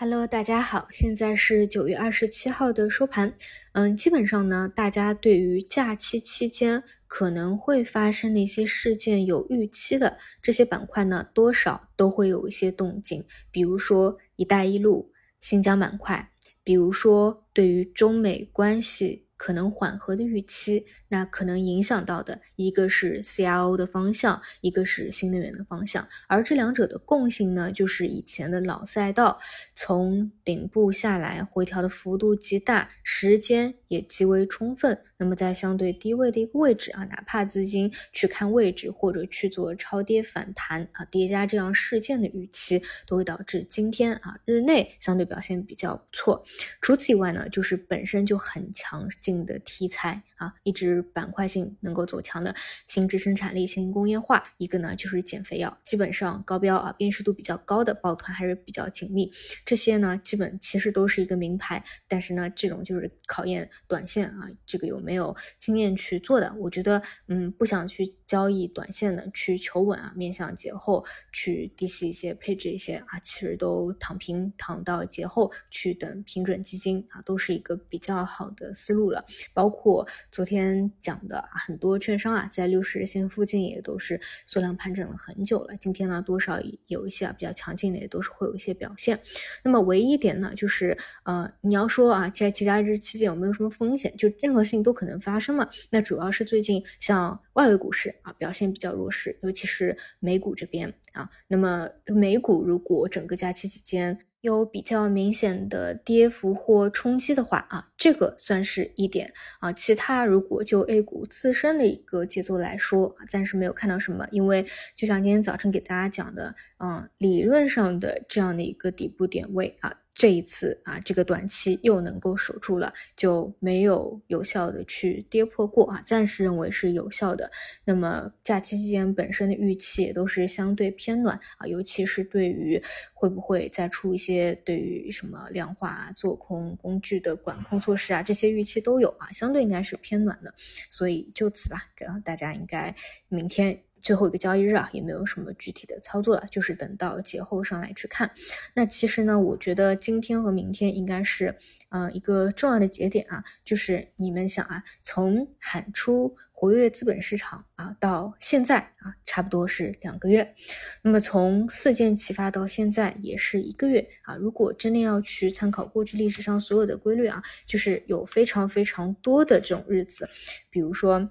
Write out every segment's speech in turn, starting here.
Hello，大家好，现在是九月二十七号的收盘。嗯，基本上呢，大家对于假期期间可能会发生的一些事件有预期的这些板块呢，多少都会有一些动静。比如说“一带一路”、新疆板块，比如说对于中美关系可能缓和的预期。那可能影响到的一个是 CRO 的方向，一个是新能源的方向，而这两者的共性呢，就是以前的老赛道从顶部下来回调的幅度极大，时间也极为充分。那么在相对低位的一个位置啊，哪怕资金去看位置或者去做超跌反弹啊，叠加这样事件的预期，都会导致今天啊日内相对表现比较不错。除此以外呢，就是本身就很强劲的题材啊，一直。板块性能够走强的新质生产力、新工业化，一个呢就是减肥药，基本上高标啊，辨识度比较高的抱团还是比较紧密。这些呢，基本其实都是一个名牌，但是呢，这种就是考验短线啊，这个有没有经验去做的。我觉得，嗯，不想去交易短线的，去求稳啊，面向节后去低吸一些，配置一些啊，其实都躺平躺到节后去等平准基金啊，都是一个比较好的思路了。包括昨天。讲的很多券商啊，在六十日线附近也都是缩量盘整了很久了。今天呢，多少有一些啊比较强劲的，也都是会有一些表现。那么唯一一点呢，就是呃，你要说啊，在节假日期间有没有什么风险？就任何事情都可能发生嘛。那主要是最近像外围股市啊表现比较弱势，尤其是美股这边啊。那么美股如果整个假期期间，有比较明显的跌幅或冲击的话啊，这个算是一点啊。其他如果就 A 股自身的一个节奏来说啊，暂时没有看到什么。因为就像今天早晨给大家讲的，嗯，理论上的这样的一个底部点位啊。这一次啊，这个短期又能够守住了，就没有有效的去跌破过啊，暂时认为是有效的。那么假期期间本身的预期也都是相对偏暖啊，尤其是对于会不会再出一些对于什么量化做空工具的管控措施啊，这些预期都有啊，相对应该是偏暖的。所以就此吧，给大家应该明天。最后一个交易日啊，也没有什么具体的操作了，就是等到节后上来去看。那其实呢，我觉得今天和明天应该是，嗯，一个重要的节点啊，就是你们想啊，从喊出活跃资本市场啊，到现在啊，差不多是两个月。那么从四件启发到现在也是一个月啊。如果真的要去参考过去历史上所有的规律啊，就是有非常非常多的这种日子，比如说，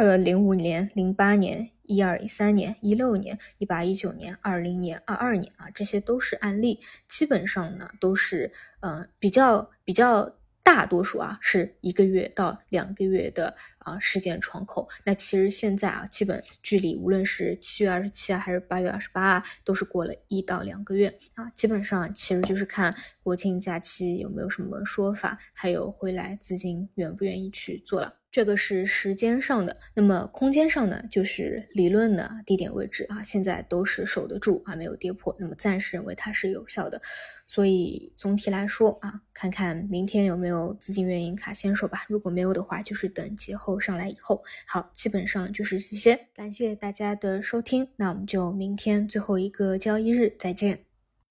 呃，零五年、零八年。一二一三年、一六年、一八一九年、二零年、二二年啊，这些都是案例，基本上呢都是呃比较比较大多数啊是一个月到两个月的啊时间窗口。那其实现在啊，基本距离无论是七月二十七啊还是八月二十八啊，都是过了一到两个月啊。基本上其实就是看国庆假期有没有什么说法，还有回来资金愿不愿意去做了。这个是时间上的，那么空间上呢，就是理论的地点位置啊，现在都是守得住啊，没有跌破，那么暂时认为它是有效的。所以总体来说啊，看看明天有没有资金愿意卡先手吧。如果没有的话，就是等节后上来以后。好，基本上就是这些。感谢大家的收听，那我们就明天最后一个交易日再见。